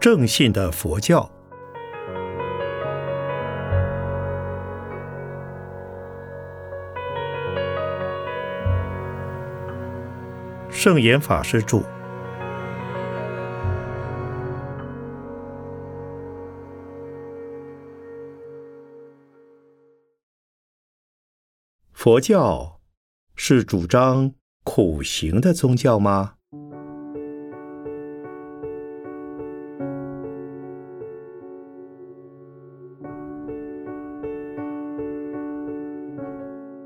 正信的佛教。圣严法师著。佛教是主张苦行的宗教吗？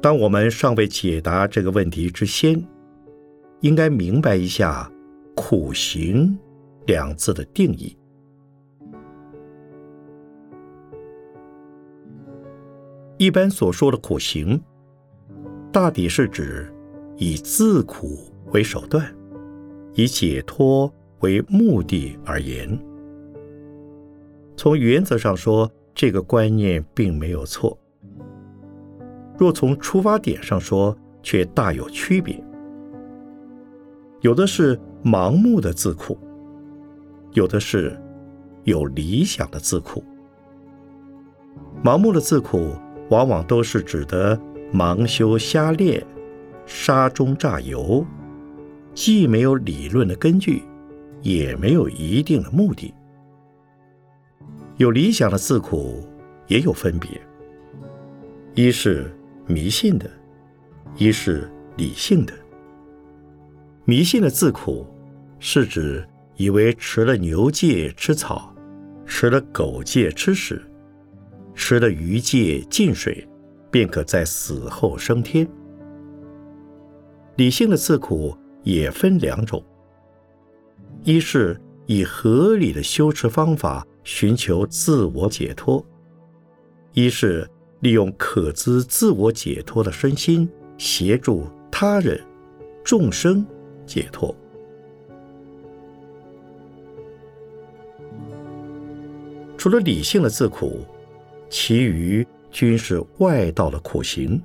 当我们尚未解答这个问题之先，应该明白一下“苦行”两字的定义。一般所说的苦行，大抵是指以自苦为手段，以解脱为目的而言。从原则上说，这个观念并没有错。若从出发点上说，却大有区别。有的是盲目的自苦，有的是有理想的自苦。盲目的自苦，往往都是指的盲修瞎练、沙中榨油，既没有理论的根据，也没有一定的目的。有理想的自苦也有分别，一是。迷信的，一是理性的。迷信的自苦，是指以为吃了牛界吃草，吃了狗界吃屎，吃了鱼界进水，便可在死后升天。理性的自苦也分两种：一是以合理的修持方法寻求自我解脱；一是。利用可资自我解脱的身心，协助他人、众生解脱。除了理性的自苦，其余均是外道的苦行。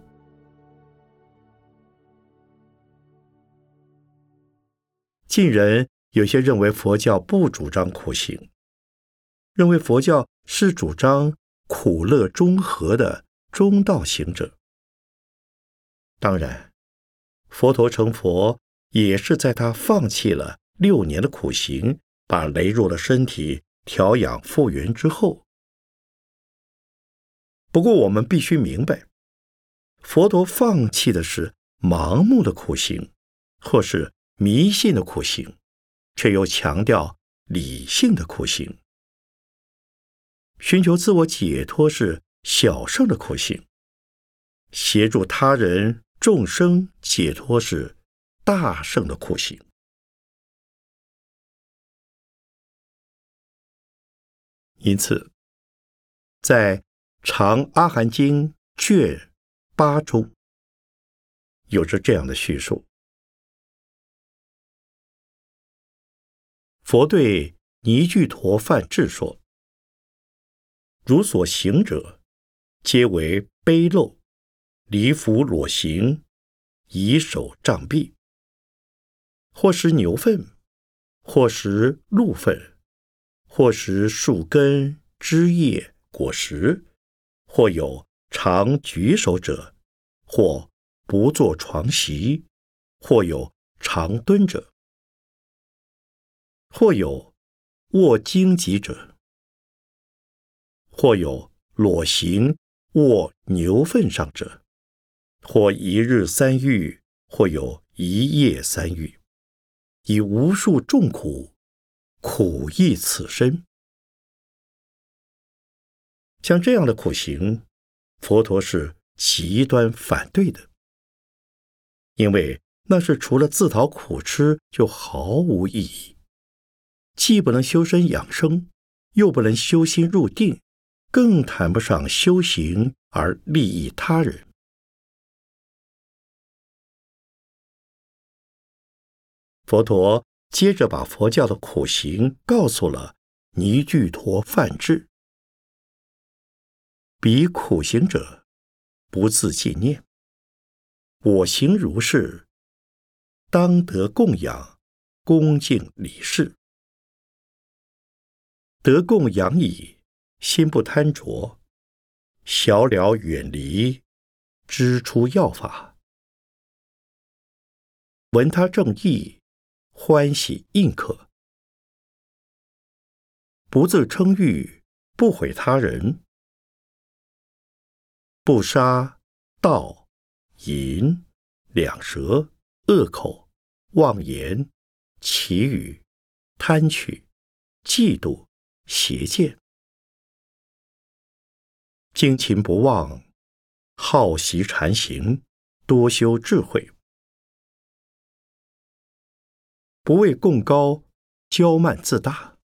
近人有些认为佛教不主张苦行，认为佛教是主张苦乐中和的。中道行者，当然，佛陀成佛也是在他放弃了六年的苦行，把羸弱的身体调养复原之后。不过，我们必须明白，佛陀放弃的是盲目的苦行，或是迷信的苦行，却又强调理性的苦行，寻求自我解脱是。小圣的苦行，协助他人众生解脱是大圣的苦行。因此，在《长阿含经》卷八中，有着这样的叙述：佛对尼俱陀梵志说：“如所行者。”皆为卑陋，离服裸行，以手杖臂，或食牛粪，或食鹿粪，或食树根、枝叶、果实，或有常举手者，或不坐床席，或有常蹲者，或有卧荆棘者，或有裸行。卧牛粪上者，或一日三浴，或有一夜三浴，以无数众苦，苦役此身。像这样的苦行，佛陀是极端反对的，因为那是除了自讨苦吃，就毫无意义，既不能修身养生，又不能修心入定。更谈不上修行而利益他人。佛陀接着把佛教的苦行告诉了尼俱陀梵志：彼苦行者，不自纪念，我行如是，当得供养，恭敬礼事。得供养矣，心不贪着，小了远离，知出要法。闻他正义，欢喜应可。不自称誉，不毁他人，不杀盗淫两舌恶口妄言绮语贪取嫉妒邪见，精勤不忘，好习禅行，多修智慧，不为贡高，骄慢自大。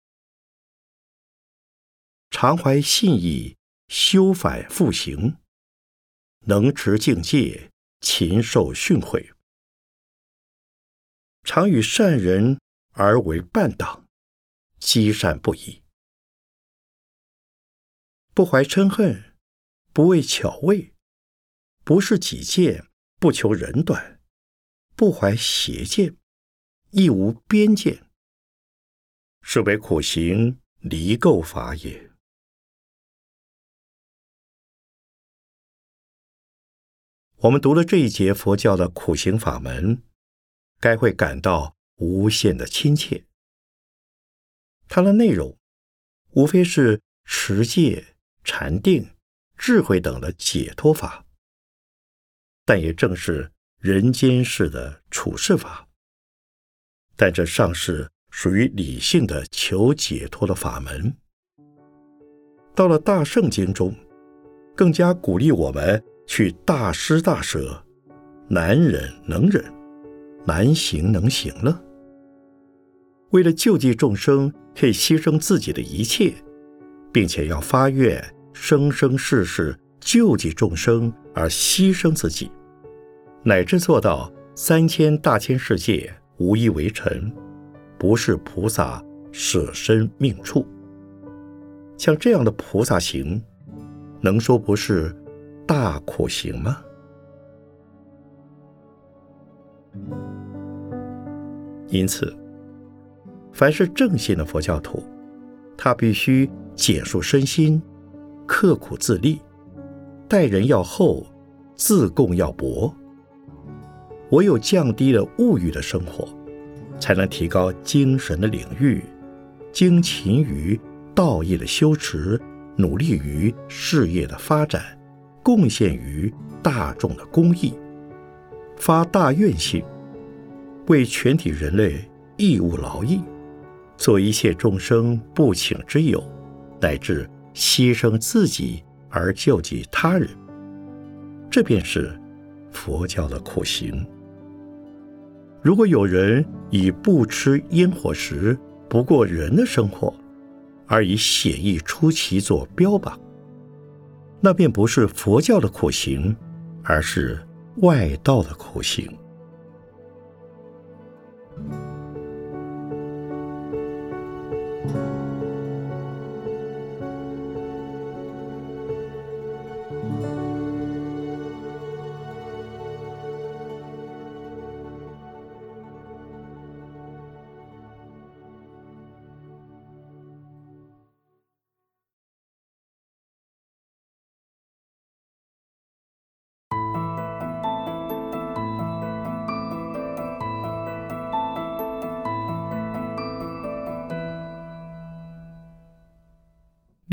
常怀信义，修反复行，能持境界，勤受训诲。常与善人而为伴党，积善不已。不怀嗔恨，不为巧位，不是己见，不求人短，不怀邪见，亦无边见，是为苦行离垢法也。我们读了这一节佛教的苦行法门，该会感到无限的亲切。它的内容无非是持戒、禅定、智慧等的解脱法，但也正是人间式的处世法。但这尚是属于理性的求解脱的法门。到了大圣经中，更加鼓励我们。去大施大舍，难忍能忍，难行能行了。为了救济众生，可以牺牲自己的一切，并且要发愿生生世世救济众生而牺牲自己，乃至做到三千大千世界无一为尘，不是菩萨舍身命处。像这样的菩萨行，能说不是？大苦行吗？因此，凡是正信的佛教徒，他必须简述身心，刻苦自立，待人要厚，自供要薄。唯有降低了物欲的生活，才能提高精神的领域，精勤于道义的修持，努力于事业的发展。贡献于大众的公益，发大愿心，为全体人类义务劳役，做一切众生不请之友，乃至牺牲自己而救济他人，这便是佛教的苦行。如果有人以不吃烟火食、不过人的生活，而以写意出奇做标榜，那便不是佛教的苦行，而是外道的苦行。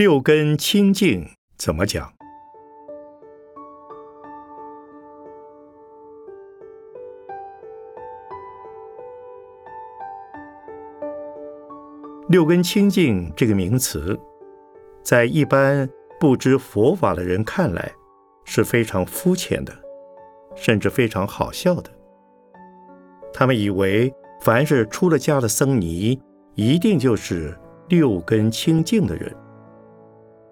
六根清净怎么讲？六根清净这个名词，在一般不知佛法的人看来是非常肤浅的，甚至非常好笑的。他们以为，凡是出了家的僧尼，一定就是六根清净的人。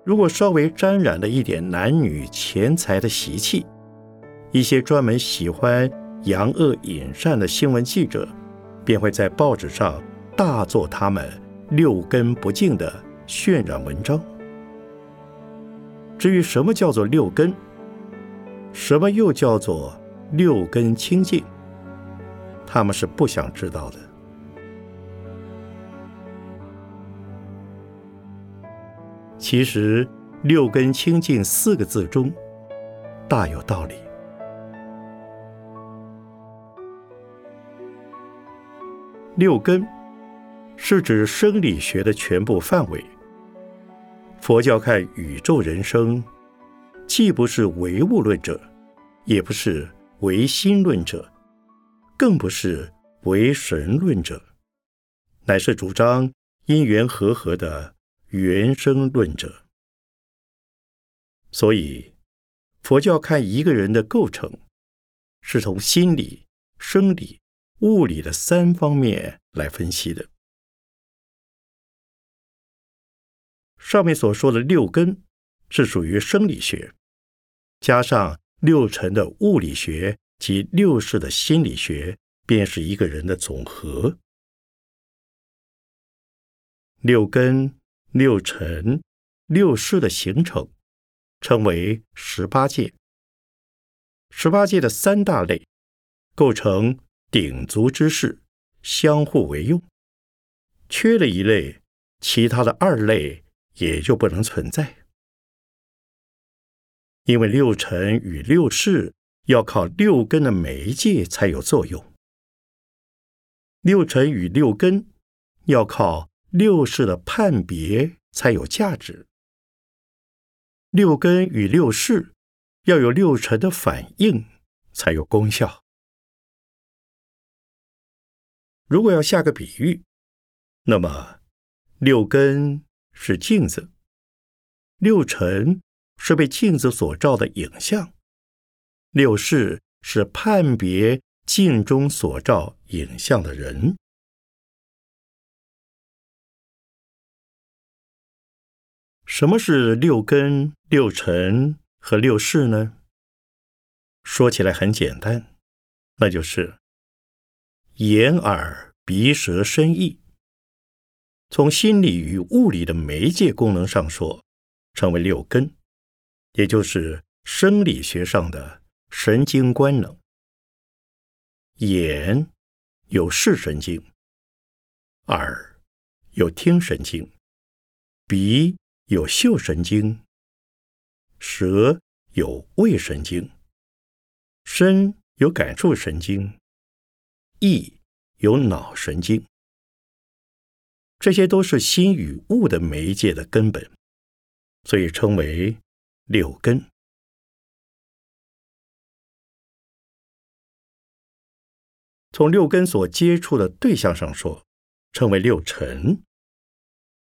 如果稍微沾染了一点男女钱财的习气，一些专门喜欢扬恶引善的新闻记者，便会在报纸上大做他们六根不净的渲染文章。至于什么叫做六根，什么又叫做六根清净，他们是不想知道的。其实“六根清净”四个字中大有道理。六根是指生理学的全部范围。佛教看宇宙人生，既不是唯物论者，也不是唯心论者，更不是唯神论者，乃是主张因缘和合的原生论者。所以，佛教看一个人的构成，是从心理、生理。物理的三方面来分析的。上面所说的六根是属于生理学，加上六尘的物理学及六世的心理学，便是一个人的总和。六根、六尘、六世的形成，称为十八界。十八界的三大类构成。鼎足之势，相互为用。缺了一类，其他的二类也就不能存在。因为六尘与六世要靠六根的媒介才有作用，六尘与六根要靠六世的判别才有价值，六根与六世要有六尘的反应才有功效。如果要下个比喻，那么六根是镜子，六尘是被镜子所照的影像，六世是判别镜中所照影像的人。什么是六根、六尘和六识呢？说起来很简单，那就是。眼、耳、鼻、舌、身、意，从心理与物理的媒介功能上说，称为六根，也就是生理学上的神经官能。眼有视神经，耳有听神经，鼻有嗅神经，舌有味神经，身有感触神经。意有脑神经，这些都是心与物的媒介的根本，所以称为六根。从六根所接触的对象上说，称为六尘，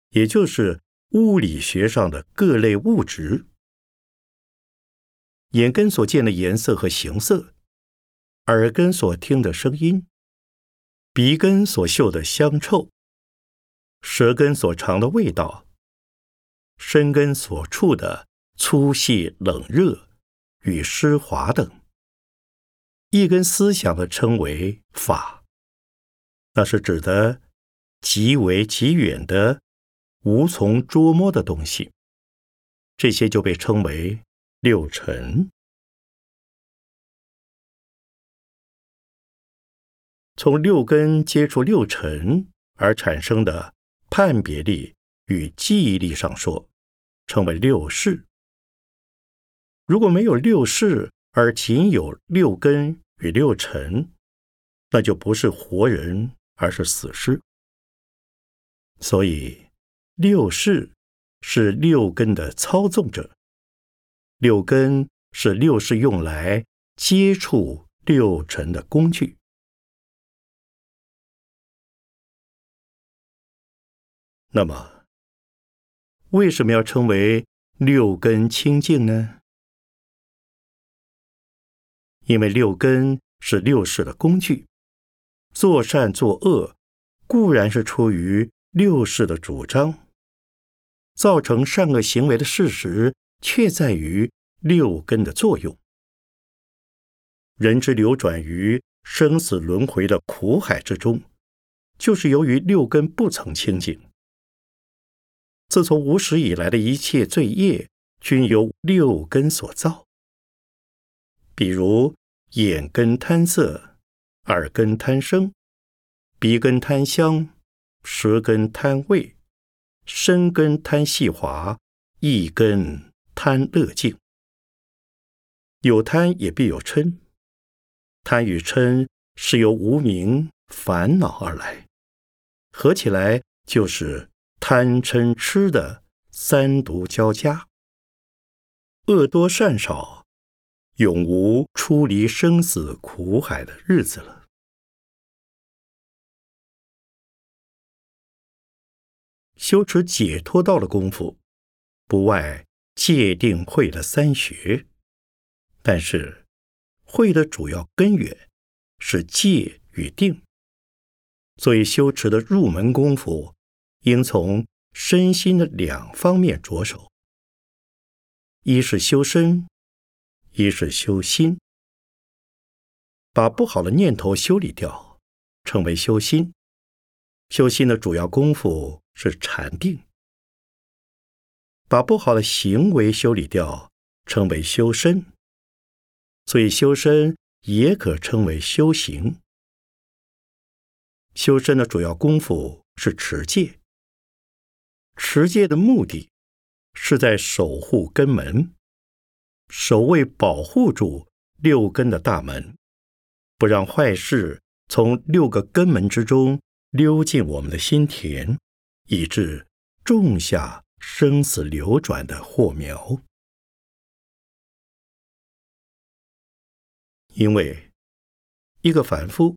也就是物理学上的各类物质。眼根所见的颜色和形色，耳根所听的声音。鼻根所嗅的香臭，舌根所尝的味道，身根所触的粗细冷热与湿滑等，一根思想的称为法，那是指的极为极远的无从捉摸的东西，这些就被称为六尘。从六根接触六尘而产生的判别力与记忆力上说，称为六识。如果没有六识，而仅有六根与六尘，那就不是活人，而是死尸。所以，六识是六根的操纵者，六根是六识用来接触六尘的工具。那么，为什么要称为六根清净呢？因为六根是六世的工具，做善作恶固然是出于六世的主张，造成善恶行为的事实却在于六根的作用。人之流转于生死轮回的苦海之中，就是由于六根不曾清净。自从无始以来的一切罪业，均由六根所造。比如眼根贪色，耳根贪声，鼻根贪香，舌根贪味，生根贪细滑，一根贪乐境。有贪也必有嗔，贪与嗔是由无名烦恼而来，合起来就是贪嗔痴的三毒交加，恶多善少，永无出离生死苦海的日子了。修持解脱道的功夫，不外戒定慧的三学，但是慧的主要根源是戒与定，所以修持的入门功夫应从身心的两方面着手：一是修身，一是修心。把不好的念头修理掉，称为修心。修心的主要功夫。是禅定，把不好的行为修理掉，称为修身。所以修身也可称为修行。修身的主要功夫是持戒，持戒的目的是在守护根门，守卫保护住六根的大门，不让坏事从六个根门之中溜进我们的心田。以致种下生死流转的祸苗。因为一个凡夫，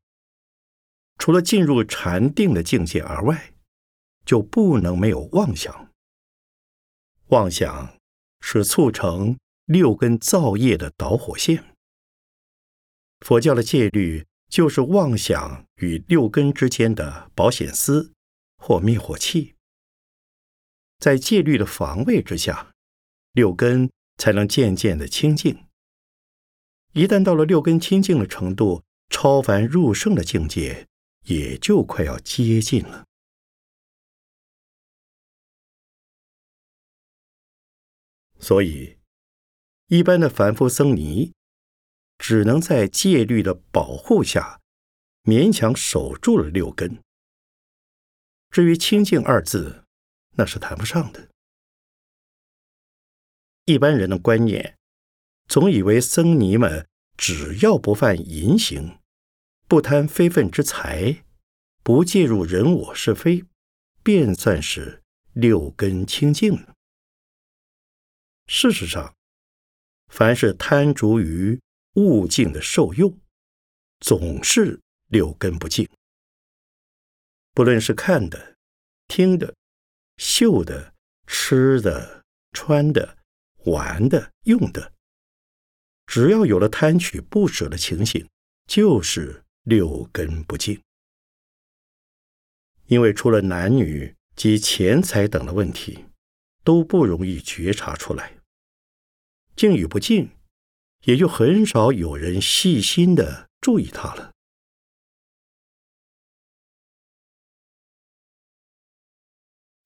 除了进入禅定的境界而外，就不能没有妄想。妄想是促成六根造业的导火线。佛教的戒律就是妄想与六根之间的保险丝。或灭火器，在戒律的防卫之下，六根才能渐渐的清净。一旦到了六根清净的程度，超凡入圣的境界也就快要接近了。所以，一般的凡夫僧尼，只能在戒律的保护下，勉强守住了六根。至于“清净”二字，那是谈不上的。一般人的观念，总以为僧尼们只要不犯淫行，不贪非分之财，不介入人我是非，便算是六根清净了。事实上，凡是贪着于物境的受用，总是六根不净。不论是看的、听的、嗅的、吃的、穿的、玩的、用的，只要有了贪取不舍的情形，就是六根不净。因为除了男女及钱财等的问题，都不容易觉察出来，净与不净，也就很少有人细心的注意它了。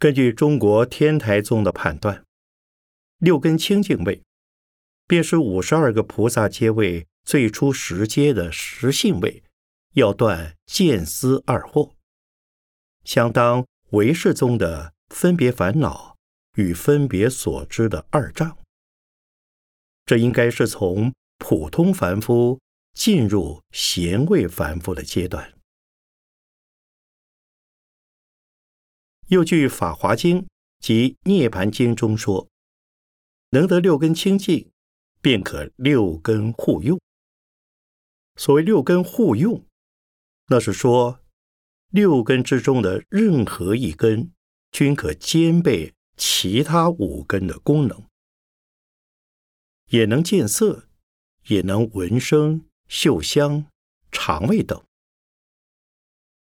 根据中国天台宗的判断，六根清净位，便是五十二个菩萨阶位最初十阶的实性位，要断见思二惑，相当唯识宗的分别烦恼与分别所知的二障。这应该是从普通凡夫进入贤位凡夫的阶段。又据《法华经》及《涅盘经》中说，能得六根清净，便可六根互用。所谓六根互用，那是说六根之中的任何一根，均可兼备其他五根的功能，也能见色，也能闻声、嗅香、肠胃等，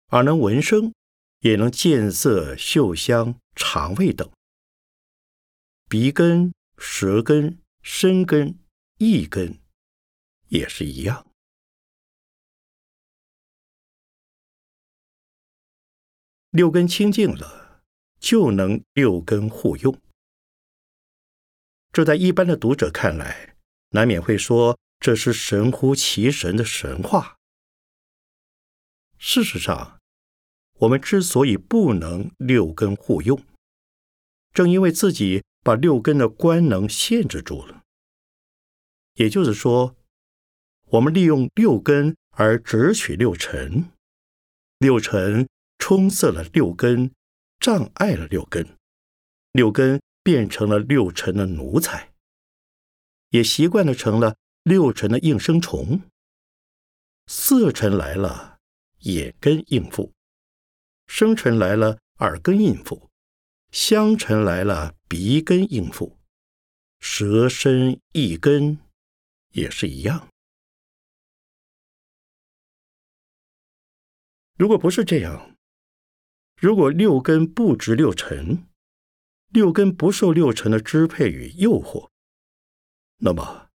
而能闻声。也能见色、嗅香、肠胃等，鼻根、舌根、身根、意根也是一样。六根清净了，就能六根互用。这在一般的读者看来，难免会说这是神乎其神的神话。事实上，我们之所以不能六根互用，正因为自己把六根的官能限制住了。也就是说，我们利用六根而只取六尘，六尘充塞了六根，障碍了六根，六根变成了六尘的奴才，也习惯了成了六尘的应声虫。色尘来了，也跟应付；生辰来了，耳根应付；香尘来了，鼻根应付；舌身一根。也是一样。如果不是这样，如果六根不值六尘，六根不受六尘的支配与诱惑，那么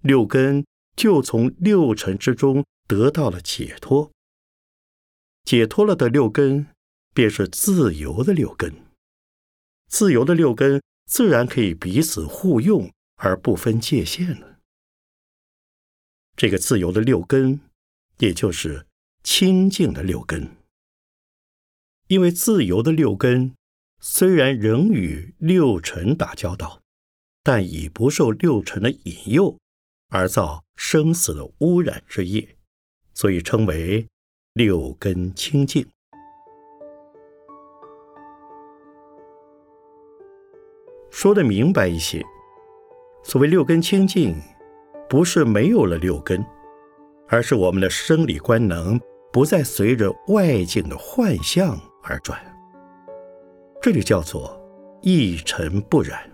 六根就从六尘之中得到了解脱。解脱了的六根，便是自由的六根。自由的六根自然可以彼此互用而不分界限了。这个自由的六根，也就是清净的六根。因为自由的六根虽然仍与六尘打交道，但已不受六尘的引诱而造生死的污染之业，所以称为六根清净。说的明白一些，所谓六根清净。不是没有了六根，而是我们的生理官能不再随着外境的幻象而转。这就叫做一尘不染。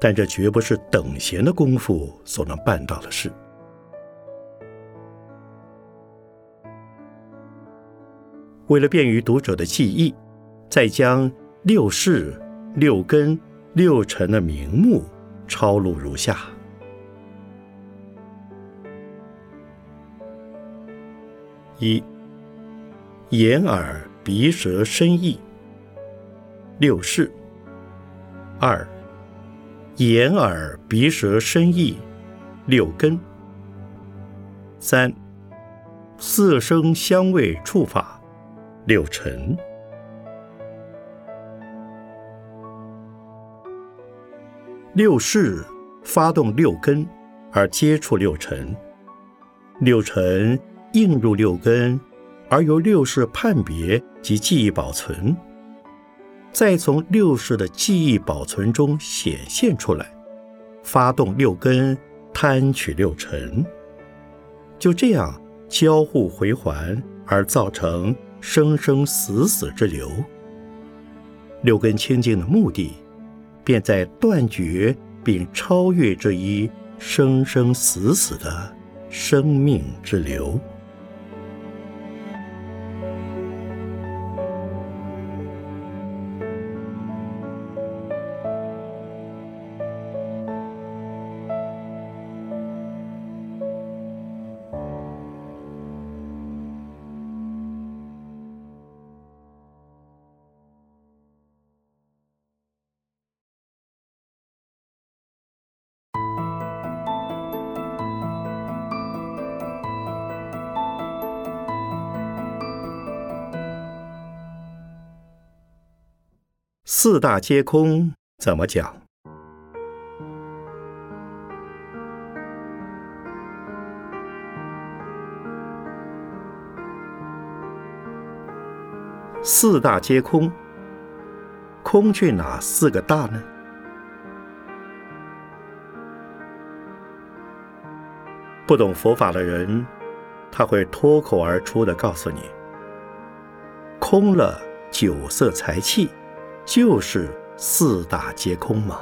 但这绝不是等闲的功夫所能办到的事。为了便于读者的记忆，再将六世、六根、六尘的名目抄录如下。一眼耳鼻舌身意六世。二眼耳鼻舌身意六根。三色声香味触法六尘。六事发动六根而接触六尘，六尘。映入六根，而由六识判别及记忆保存，再从六识的记忆保存中显现出来，发动六根贪取六尘，就这样交互回环，而造成生生死死之流。六根清净的目的，便在断绝并超越这一生生死死的生命之流。四大皆空怎么讲？四大皆空，空去哪四个大呢？不懂佛法的人，他会脱口而出的告诉你：空了酒色财气。就是四大皆空嘛。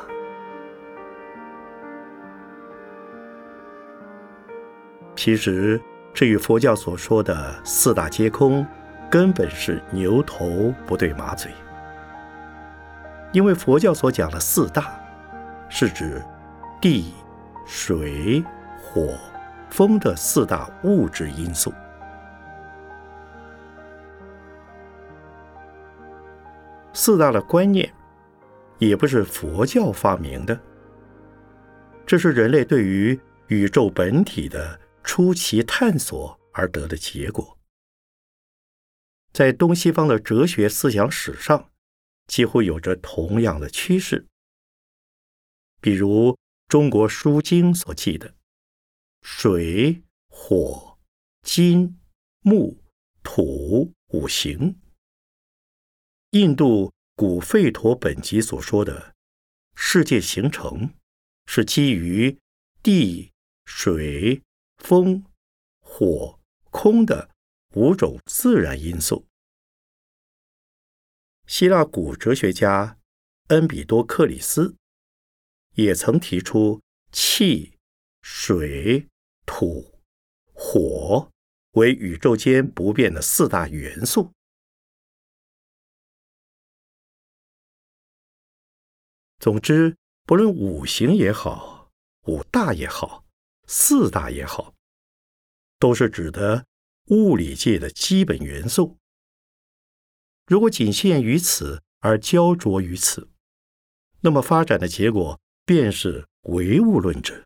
其实，这与佛教所说的四大皆空，根本是牛头不对马嘴。因为佛教所讲的四大，是指地、水、火、风的四大物质因素。四大的观念，也不是佛教发明的，这是人类对于宇宙本体的出奇探索而得的结果。在东西方的哲学思想史上，几乎有着同样的趋势。比如中国书经所记的水、火、金、木、土五行；印度古吠陀本集所说的世界形成，是基于地、水、风、火、空的五种自然因素。希腊古哲学家恩比多克里斯也曾提出气、水、土、火为宇宙间不变的四大元素。总之，不论五行也好，五大也好，四大也好，都是指的物理界的基本元素。如果仅限于此而焦灼于此，那么发展的结果便是唯物论者。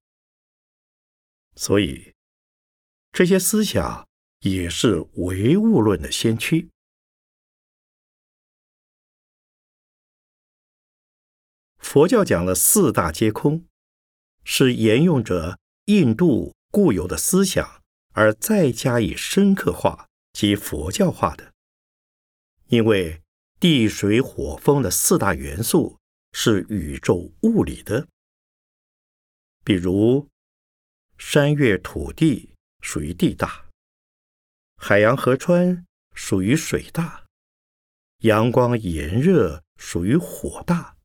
所以，这些思想也是唯物论的先驱。佛教讲了四大皆空，是沿用着印度固有的思想，而再加以深刻化及佛教化的。因为地水火风的四大元素是宇宙物理的，比如山岳土地属于地大，海洋河川属于水大，阳光炎热属于火大，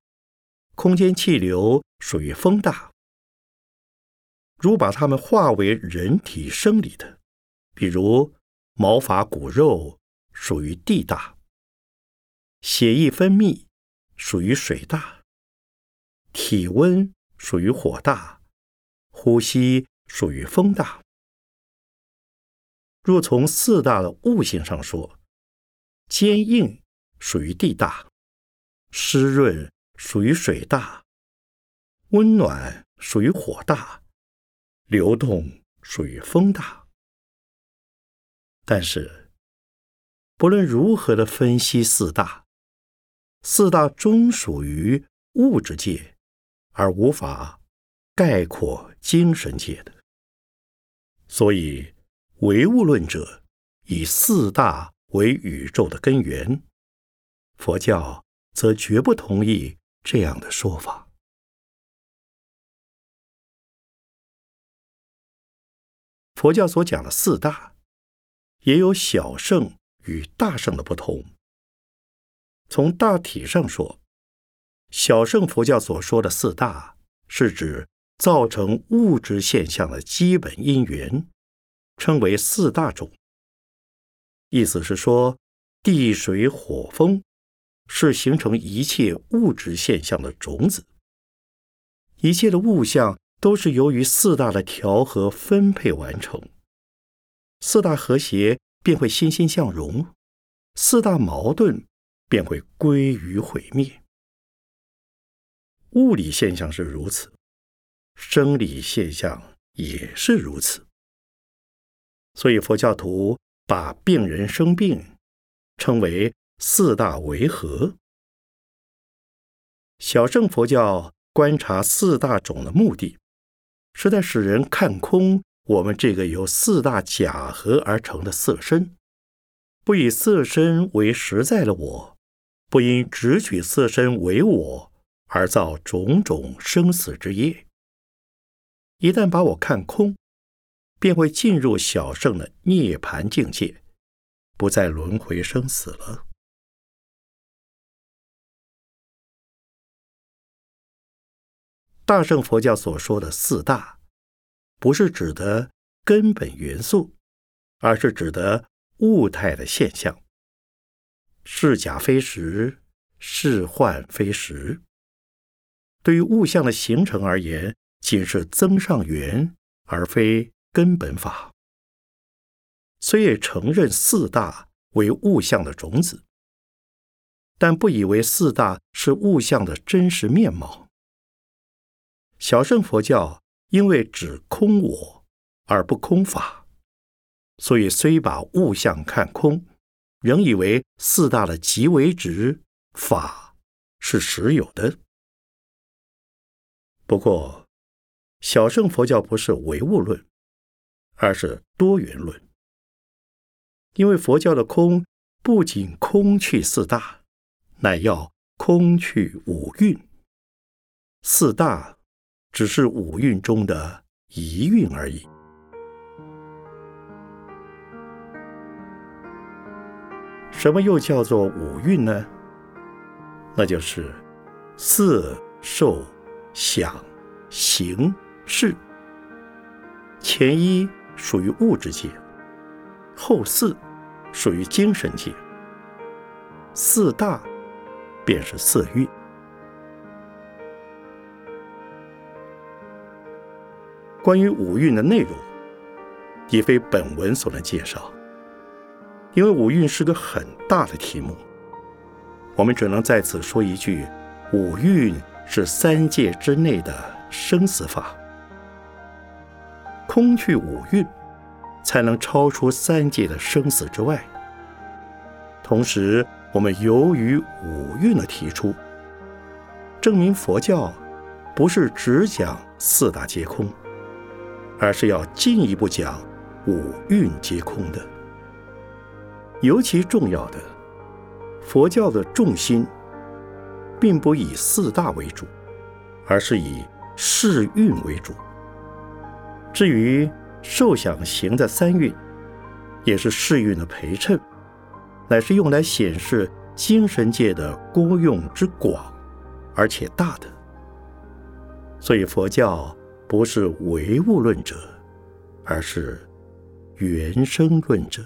空间气流属于风大。如把它们化为人体生理的，比如毛发骨肉属于地大。血液分泌属于水大，体温属于火大，呼吸属于风大。若从四大的物性上说，坚硬属于地大，湿润属于水大，温暖属于火大，流动属于风大。但是，不论如何的分析四大，四大终属于物质界，而无法概括精神界的。所以，唯物论者以四大为宇宙的根源，佛教则绝不同意这样的说法。佛教所讲的四大，也有小圣与大圣的不同。从大体上说，小圣佛教所说的四大，是指造成物质现象的基本因缘，称为四大种。意思是说，地水火风是形成一切物质现象的种子，一切的物象都是由于四大的调和分配完成。四大和谐，便会欣欣向荣；四大矛盾。便会归于毁灭。物理现象是如此，生理现象也是如此。所以佛教徒把病人生病称为四大为合。小乘佛教观察四大种的目的，是在使人看空我们这个由四大假合而成的色身，不以色身为实在的我。不因只取色身为我而造种种生死之业。一旦把我看空，便会进入小圣的涅槃境界，不再轮回生死了。大圣佛教所说的四大，不是指的根本元素，而是指的物态的现象。是假非实，是幻非实。对于物象的形成而言，仅是增上缘，而非根本法。虽也承认四大为物象的种子，但不以为四大是物象的真实面貌。小乘佛教因为只空我而不空法，所以虽把物象看空。仍以为四大的极为值法是实有的，不过，小乘佛教不是唯物论，而是多元论。因为佛教的空不仅空去四大，乃要空去五蕴。四大只是五蕴中的一蕴而已。什么又叫做五蕴呢？那就是色、受、想、行、识。前一属于物质界，后四属于精神界。四大便是色蕴。关于五蕴的内容，已非本文所能介绍。因为五蕴是个很大的题目，我们只能在此说一句：五蕴是三界之内的生死法。空去五蕴，才能超出三界的生死之外。同时，我们由于五蕴的提出，证明佛教不是只讲四大皆空，而是要进一步讲五蕴皆空的。尤其重要的，佛教的重心，并不以四大为主，而是以世蕴为主。至于受想行的三蕴，也是世蕴的陪衬，乃是用来显示精神界的功用之广，而且大的。所以佛教不是唯物论者，而是原生论者。